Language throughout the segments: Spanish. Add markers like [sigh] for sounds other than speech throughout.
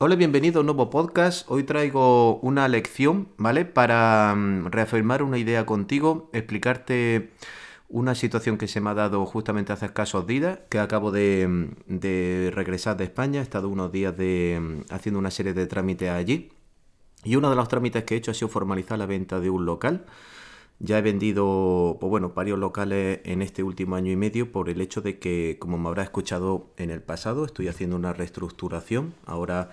Hola, bienvenido a un nuevo podcast. Hoy traigo una lección, ¿vale? Para mm, reafirmar una idea contigo, explicarte una situación que se me ha dado justamente hace escasos días, que acabo de, mm, regresar de España. He estado unos días de, mm, haciendo una serie de trámites allí. Y uno de los trámites que he hecho ha sido formalizar la venta de un local. Ya he vendido, pues bueno, varios locales en este último año y medio por el hecho de que, como me habrá escuchado en el pasado, estoy haciendo una reestructuración. Ahora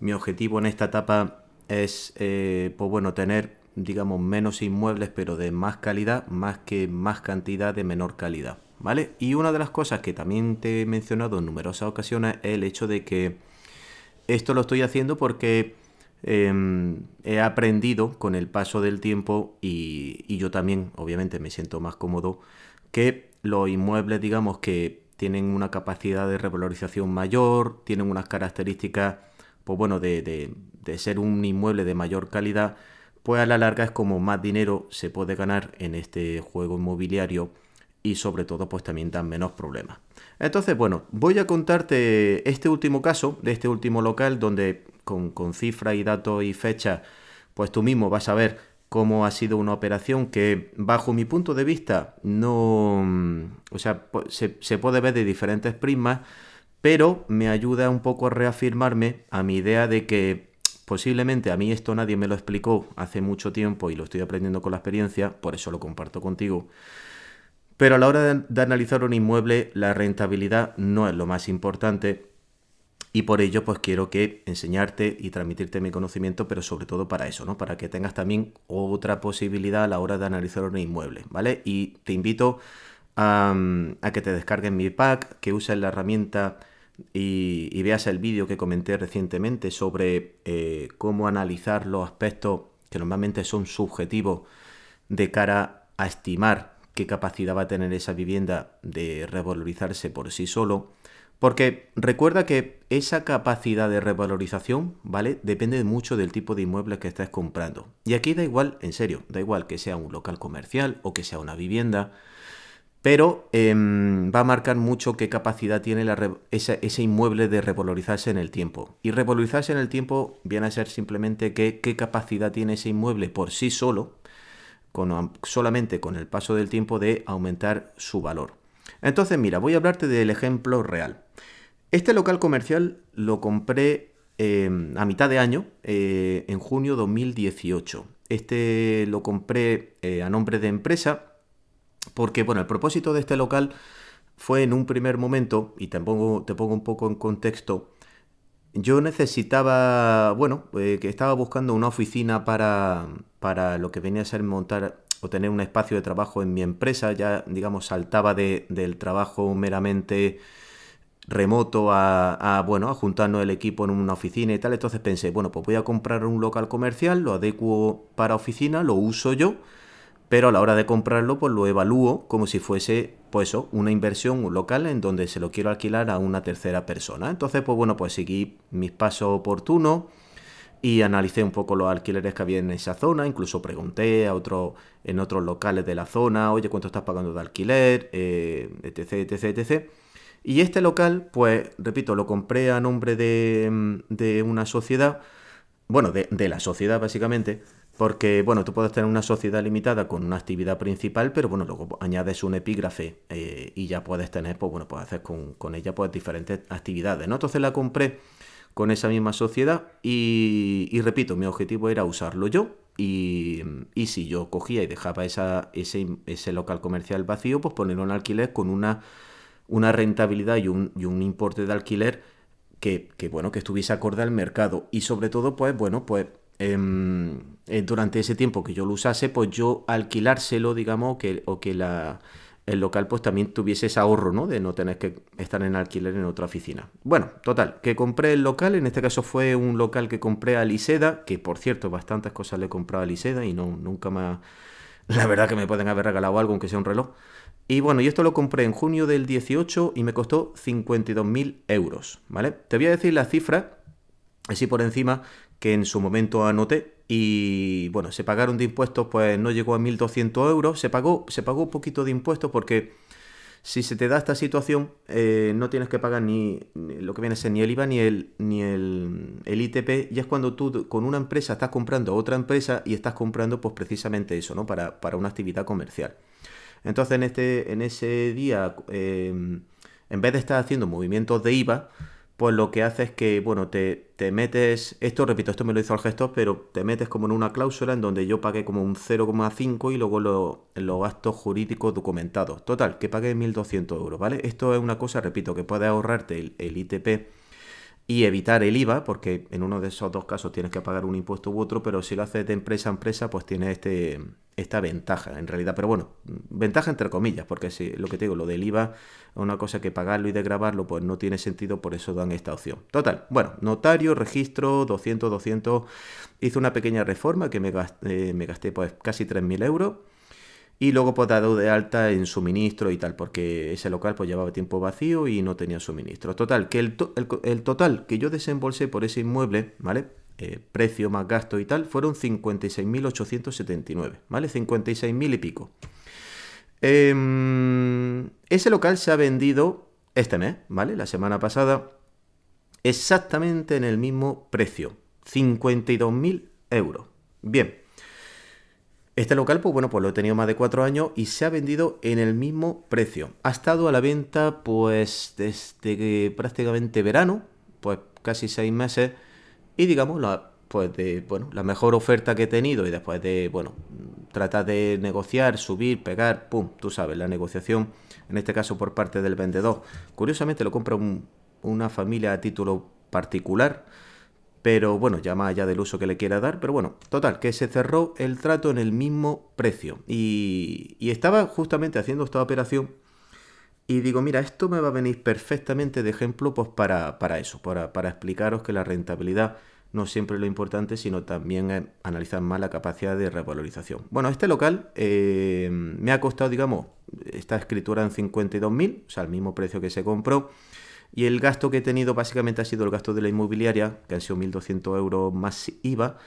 mi objetivo en esta etapa es, eh, pues bueno, tener, digamos, menos inmuebles, pero de más calidad, más que más cantidad de menor calidad, ¿vale? Y una de las cosas que también te he mencionado en numerosas ocasiones es el hecho de que esto lo estoy haciendo porque Em, he aprendido con el paso del tiempo y, yo también, obviamente, me siento más cómodo que los inmuebles, digamos, que tienen una capacidad de revalorización mayor, tienen unas características, pues bueno, de, de, ser un inmueble de mayor calidad, pues a la larga es como más dinero se puede ganar en este juego inmobiliario y sobre todo pues también dan menos problemas. Entonces, bueno, voy a contarte este último caso de este último local donde con, con cifras y datos y fechas, pues tú mismo vas a ver cómo ha sido una operación que bajo mi punto de vista no, o sea, se, se puede ver de diferentes prismas, pero me ayuda un poco a reafirmarme a mi idea de que posiblemente a mí esto nadie me lo explicó hace mucho tiempo y lo estoy aprendiendo con la experiencia, por eso lo comparto contigo. Pero a la hora de, analizar un inmueble, la rentabilidad no es lo más importante y por ello pues quiero que enseñarte y transmitirte mi conocimiento, pero sobre todo para eso, ¿no? Para que tengas también otra posibilidad a la hora de analizar un inmueble, ¿vale? Y te invito a, que te descargues mi pack, que uses la herramienta y, veas el vídeo que comenté recientemente sobre eh, cómo analizar los aspectos que normalmente son subjetivos de cara a estimar qué capacidad va a tener esa vivienda de revalorizarse por sí solo. Porque recuerda que esa capacidad de revalorización, ¿vale? Depende mucho del tipo de inmueble que estés comprando. Y aquí da igual, en serio, da igual que sea un local comercial o que sea una vivienda, pero em, va a marcar mucho qué capacidad tiene ese, inmueble de revalorizarse en el tiempo. Y revalorizarse en el tiempo viene a ser simplemente qué capacidad tiene ese inmueble por sí solo, solamente con el paso del tiempo de aumentar su valor. Entonces, mira, voy a hablarte del ejemplo real. Este local comercial lo compré em, a mitad de año, eh, en junio 2018. Este lo compré eh, a nombre de empresa porque, bueno, el propósito de este local fue en un primer momento, y te pongo, te pongo un poco en contexto, yo necesitaba, bueno, eh, que estaba buscando una oficina para, para lo que venía a ser montar o tener un espacio de trabajo en mi empresa. Ya, digamos, saltaba de, del trabajo meramente remoto a, bueno, a juntarnos el equipo en una oficina y tal. Entonces pensé, bueno, pues voy a comprar un local comercial, lo adecuo para oficina, lo uso yo pero a la hora de comprarlo pues lo evalúo como si fuese pues una inversión local en donde se lo quiero alquilar a una tercera persona. Entonces pues bueno pues seguí mis pasos oportunos y analicé un poco los alquileres que había en esa zona, incluso pregunté a otro, en otros locales de la zona, oye, ¿cuánto estás pagando de alquiler? Eh, etc, etc, etc. Y este local, pues, repito, lo compré a nombre de, de una sociedad, bueno, de, de la sociedad básicamente, porque, bueno, tú puedes tener una sociedad limitada con una actividad principal, pero bueno, luego añades un epígrafe eh, y ya puedes tener, pues bueno, puedes hacer con, ella pues diferentes actividades, ¿no? Entonces la compré con esa misma sociedad y, repito, mi objetivo era usarlo yo y, si yo cogía y dejaba esa, ese, ese, local comercial vacío, pues ponerlo en alquiler con una, una rentabilidad y un, y un importe de alquiler que, que, bueno, que estuviese acorde al mercado. Y sobre todo, pues bueno, pues Em, eh, durante ese tiempo que yo lo usase, pues yo alquilárselo, digamos, que, o que la, el local pues también tuviese ese ahorro, ¿no? De no tener que estar en alquiler en otra oficina. Bueno, total, que compré el local, en este caso fue un local que compré a Liseda, que por cierto, bastantes cosas le he comprado a Liseda y no, nunca más... La verdad que me pueden haber regalado algo, aunque sea un reloj. Y bueno, y esto lo compré en junio del 18 y me costó 52.000 euros, ¿vale? Te voy a decir la cifra, así por encima, que en su momento anoté y bueno, se pagaron de impuestos, pues no llegó a 1.200 euros, se pagó, se pagó un poquito de impuestos porque Si se te da esta situación, eh, no tienes que pagar ni, lo que viene a ser ni el IVA ni el, ni el, ITP, y es cuando tú con una empresa estás comprando a otra empresa y estás comprando pues precisamente eso, ¿no? Para, una actividad comercial. Entonces en, este, en ese día, eh, en vez de estar haciendo movimientos de IVA, pues lo que hace es que, bueno, te, metes, esto repito, esto me lo hizo el gestor, pero te metes como en una cláusula en donde yo pagué como un 0,5 y luego los gastos jurídicos documentados. Total, que pagué 1.200 euros, ¿vale? Esto es una cosa, repito, que puedes ahorrarte el ITP y evitar el IVA, porque en uno de esos dos casos tienes que pagar un impuesto u otro, pero si lo haces de empresa a empresa, pues tienes este, esta ventaja en realidad. Pero bueno, ventaja entre comillas, porque si lo que te digo, lo del IVA es una cosa que pagarlo y de grabarlo, pues no tiene sentido, por eso dan esta opción. Total, bueno, notario, registro, 200, 200, hice una pequeña reforma que me gasté, me gasté pues casi 3.000 euros y luego pues dado de alta en suministro y tal, porque ese local pues llevaba tiempo vacío y no tenía suministro. Total, que el, el, total que yo desembolsé por ese inmueble, ¿vale? Eh, precio más gasto y tal, fueron 56.879, ¿vale? 56.000 y pico. Em, ese local se ha vendido este mes, ¿vale? La semana pasada, exactamente en el mismo precio, 52.000 euros. Bien, este local, pues bueno, pues lo he tenido más de cuatro años y se ha vendido en el mismo precio. Ha estado a la venta, pues, desde prácticamente verano, pues casi seis meses. Y digamos, la, pues de, bueno, la mejor oferta que he tenido y después de, bueno, tratar de negociar, subir, pegar, pum, tú sabes, la negociación, en este caso por parte del vendedor. Curiosamente lo compra una familia a título particular pero bueno, ya más allá del uso que le quiera dar, pero bueno, total, que se cerró el trato en el mismo precio. Y, estaba justamente haciendo esta operación y digo, mira, esto me va a venir perfectamente de ejemplo pues para, para eso, para, para, explicaros que la rentabilidad no siempre lo importante, sino también analizar más la capacidad de revalorización. Bueno, este local eh, me ha costado, digamos, esta escritura en 52.000, o sea, el mismo precio que se compró. Y el gasto que he tenido básicamente ha sido el gasto de la inmobiliaria, que han sido 1.200 euros más IVA,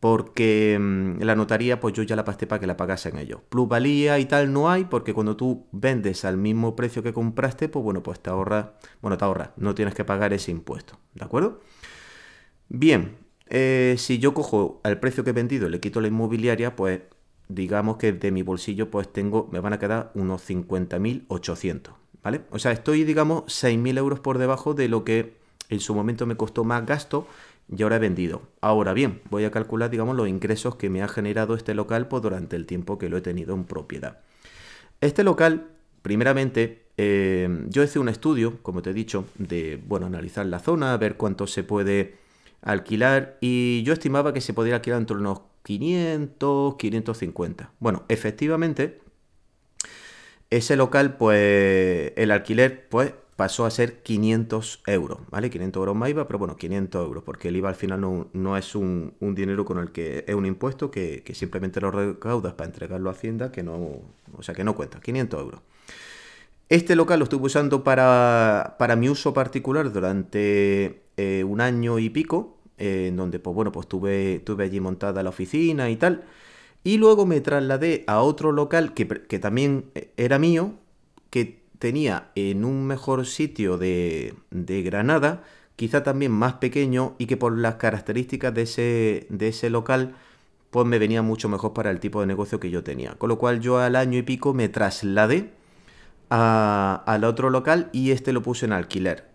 porque mm, la notaría pues yo ya la pasé para que la pagasen ellos. Plusvalía y tal no hay, porque cuando tú vendes al mismo precio que compraste, pues bueno, pues te ahorras, bueno, te ahorras, no tienes que pagar ese impuesto, ¿de acuerdo? Bien, eh, si yo cojo al precio que he vendido y le quito la inmobiliaria, pues digamos que de mi bolsillo pues tengo, me van a quedar unos 50.800. ¿vale? O sea, estoy, digamos, 6.000 euros por debajo de lo que en su momento me costó más gasto y ahora he vendido. Ahora bien, voy a calcular, digamos, los ingresos que me ha generado este local durante el tiempo que lo he tenido en propiedad. Este local, primeramente, eh, yo hice un estudio, como te he dicho, de, bueno, analizar la zona, ver cuánto se puede alquilar y yo estimaba que se podría alquilar entre unos 500, 550. Bueno, efectivamente, ese local, pues el alquiler, pues pasó a ser 500 euros, ¿vale? 500 euros más IVA, pero bueno, 500 euros, porque el IVA al final no, es un, dinero con el que es un impuesto que, simplemente lo recaudas para entregarlo a Hacienda, que no, o sea, que no cuenta, 500 euros. Este local lo estuve usando para, mi uso particular durante eh, un año y pico, en donde, pues bueno, pues tuve, tuve allí montada la oficina y tal. Y luego me trasladé a otro local que, también eh, era mío, que tenía en un mejor sitio de, Granada, quizá también más pequeño y que por las características de ese, de ese local pues me venía mucho mejor para el tipo de negocio que yo tenía. Con lo cual yo al año y pico me trasladé al otro local y este lo puse en alquiler.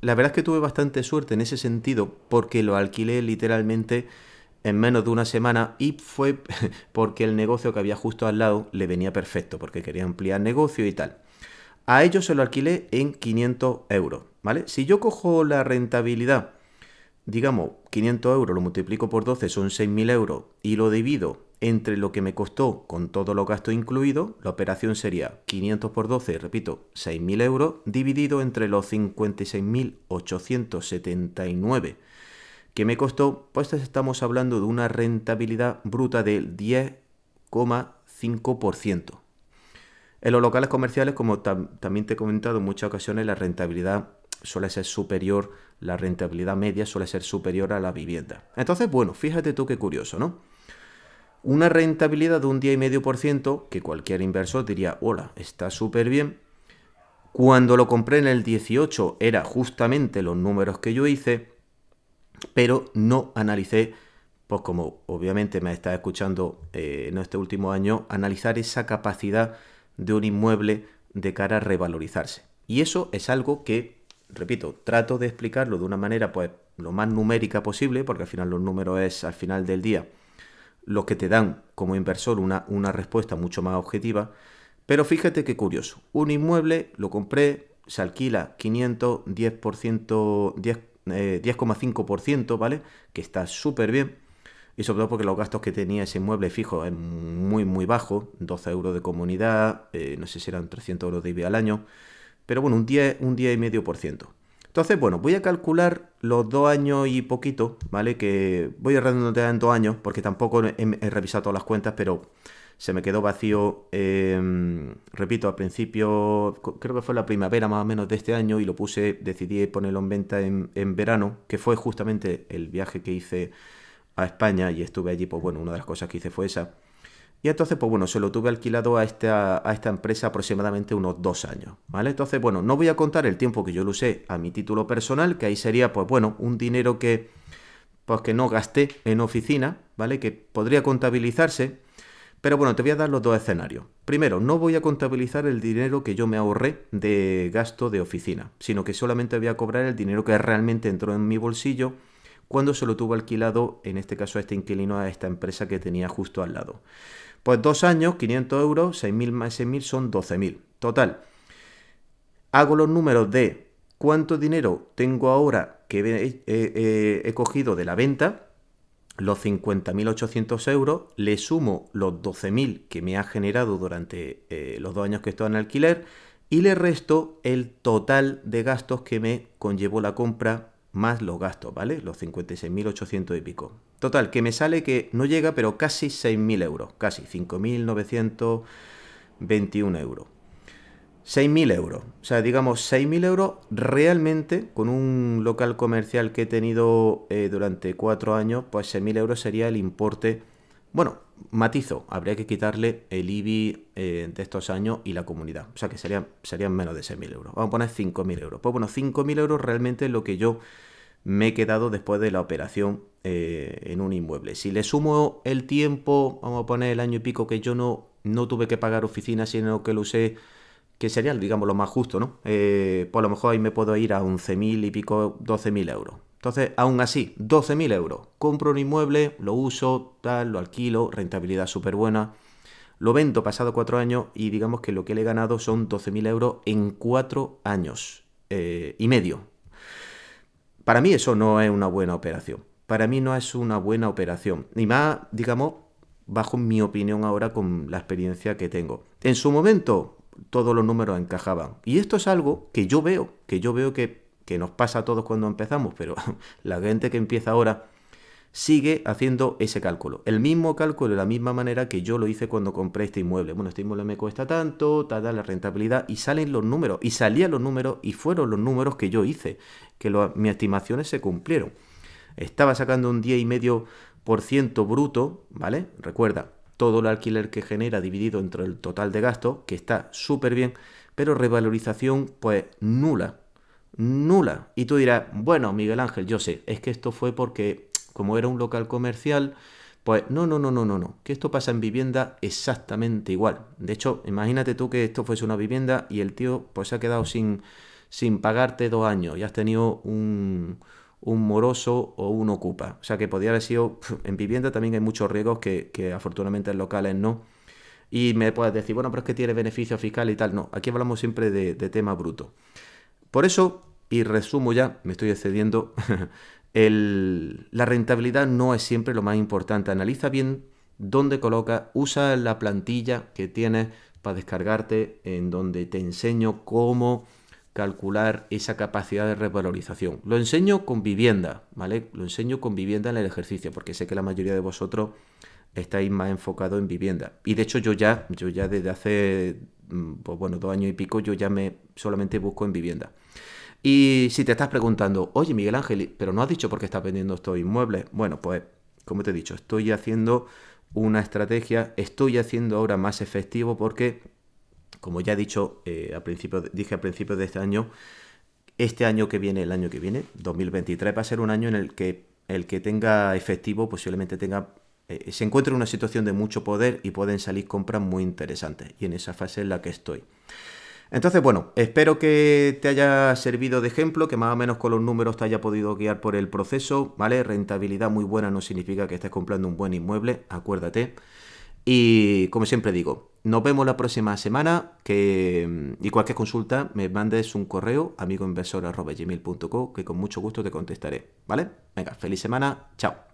La verdad es que tuve bastante suerte en ese sentido porque lo alquilé literalmente en menos de una semana y fue [laughs] porque el negocio que había justo al lado le venía perfecto, porque quería ampliar negocio y tal. A ellos se lo alquilé en 500 euros, ¿vale? Si yo cojo la rentabilidad, digamos, 500 euros lo multiplico por 12, son 6.000 euros, y lo divido entre lo que me costó con todos los gastos incluidos, la operación sería 500 por 12, repito, 6.000 euros, dividido entre los 56.879 que me costó, pues estamos hablando de una rentabilidad bruta del 10,5%. En los locales comerciales, como también te he comentado en muchas ocasiones, la rentabilidad suele ser superior, la rentabilidad media suele ser superior a la vivienda. Entonces, bueno, fíjate tú qué curioso, ¿no? Una rentabilidad de un 10,5% que cualquier inversor diría, hola, está súper bien, Cuando lo compré en el 18 era justamente los números que yo hice, pero no analicé, pues como obviamente me está escuchando eh, en este último año, analizar esa capacidad de un inmueble de cara a revalorizarse. Y eso es algo que, repito, trato de explicarlo de una manera pues lo más numérica posible, porque al final los números es al final del día lo que te dan como inversor una, una respuesta mucho más objetiva. Pero fíjate qué curioso. Un inmueble lo compré, se alquila 500, 10%, 10,5%, ¿vale? Que está súper bien. Y sobre todo porque los gastos que tenía ese inmueble fijo es muy, muy bajo. 12 euros de comunidad, eh, no sé si eran 300 euros de IBI al año. Pero bueno, un 10, un 10 y medio por ciento. Entonces, bueno, voy a calcular los dos años y poquito, ¿vale? Que voy a redondear en dos años, porque tampoco he, revisado todas las cuentas, pero se me quedó vacío, em, repito, al principio, creo que fue la primavera más o menos de este año, y lo puse, decidí ponerlo en venta en, en verano, que fue justamente el viaje que hice a España y estuve allí, pues bueno, una de las cosas que hice fue esa. Y entonces, pues bueno, se lo tuve alquilado a esta, a esta empresa aproximadamente unos dos años, ¿vale? Entonces, bueno, no voy a contar el tiempo que yo lo usé a mi título personal, que ahí sería, pues bueno, un dinero que, pues que no gasté en oficina, ¿vale? Que podría contabilizarse. Pero bueno, te voy a dar los dos escenarios. Primero, no voy a contabilizar el dinero que yo me ahorré de gasto de oficina, sino que solamente voy a cobrar el dinero que realmente entró en mi bolsillo cuando se lo tuvo alquilado, en este caso a este inquilino, a esta empresa que tenía justo al lado. Pues dos años, 500 euros, 6.000 más 6.000 son 12.000. Total. Hago los números de cuánto dinero tengo ahora que he, cogido de la venta, los 50.800 euros, le sumo los 12.000 que me ha generado durante eh, los dos años que estoy en alquiler y le resto el total de gastos que me conllevó la compra más los gastos, ¿vale? Los 56.800 y pico. Total, que me sale que no llega, pero casi 6.000 euros, casi 5.921 euros. 6.000 euros. O sea, digamos, 6.000 euros realmente con un local comercial que he tenido eh, durante cuatro años, pues 6.000 euros sería el importe. Bueno, matizo, habría que quitarle el IBI eh, de estos años y la comunidad. O sea que serían, serían menos de 6.000 euros. Vamos a poner 5.000 euros. Pues bueno, 5.000 euros realmente es lo que yo me he quedado después de la operación eh, en un inmueble. Si le sumo el tiempo, vamos a poner el año y pico que yo no, no tuve que pagar oficina, sino que lo usé, que sería, digamos, lo más justo, ¿no? Eh, pues a lo mejor ahí me puedo ir a 11.000 y pico, 12.000 euros. Entonces, aún así, 12.000 euros. Compro un inmueble, lo uso, tal, lo alquilo, rentabilidad súper buena. Lo vendo pasado cuatro años y digamos que lo que le he ganado son 12.000 euros en cuatro años eh, y medio. Para mí eso no es una buena operación. Para mí no es una buena operación. Ni más, digamos, bajo mi opinión ahora con la experiencia que tengo. En su momento, todos los números encajaban. Y esto es algo que yo veo, que yo veo que que nos pasa a todos cuando empezamos, pero [laughs] la gente que empieza ahora sigue haciendo ese cálculo. El mismo cálculo de la misma manera que yo lo hice cuando compré este inmueble. Bueno, este inmueble me cuesta tanto, tal, la rentabilidad, y salen los números, y salían los números, y fueron los números que yo hice, que mis estimaciones se cumplieron. Estaba sacando un 10,5% bruto, ¿vale? Recuerda, todo el alquiler que genera dividido entre el total de gastos, que está súper bien, pero revalorización, pues nula nula. Y tú dirás, bueno, Miguel Ángel, yo sé, es que esto fue porque como era un local comercial, pues no, no, no, no, no, no, que esto pasa en vivienda exactamente igual. De hecho, imagínate tú que esto fuese una vivienda y el tío pues se ha quedado sin, sin pagarte dos años y has tenido un, un moroso o un ocupa. O sea que podría haber sido, en vivienda también hay muchos riesgos que, que afortunadamente en locales no. Y me puedes decir, bueno, pero es que tiene beneficio fiscal y tal. No, aquí hablamos siempre de, tema bruto. Por eso, y resumo ya, me estoy excediendo, [laughs] la rentabilidad no es siempre lo más importante. Analiza bien dónde coloca, usa la plantilla que tienes para descargarte, en donde te enseño cómo calcular esa capacidad de revalorización. Lo enseño con vivienda, ¿vale? Lo enseño con vivienda en el ejercicio, porque sé que la mayoría de vosotros estáis más enfocado en vivienda. Y de hecho yo ya, yo ya desde hace, mm, pues bueno, dos años y pico, yo ya me solamente busco en vivienda. Y si te estás preguntando, oye Miguel Ángel, pero no has dicho por qué estás vendiendo estos inmuebles. Bueno, pues como te he dicho, estoy haciendo una estrategia, estoy haciendo ahora más efectivo porque como ya he dicho, eh, a principio, dije a principios de este año, este año que viene, el año que viene, 2023, va a ser un año en el que el que tenga efectivo posiblemente tenga eh, se encuentra en una situación de mucho poder y pueden salir compras muy interesantes. Y en esa fase en la que estoy. Entonces, bueno, espero que te haya servido de ejemplo, que más o menos con los números te haya podido guiar por el proceso, ¿vale? Rentabilidad muy buena no significa que estés comprando un buen inmueble, acuérdate. Y como siempre digo, nos vemos la próxima semana, que y cualquier consulta me mandes un correo amigoinversor.gmail.com que con mucho gusto te contestaré, ¿vale? Venga, feliz semana, chao.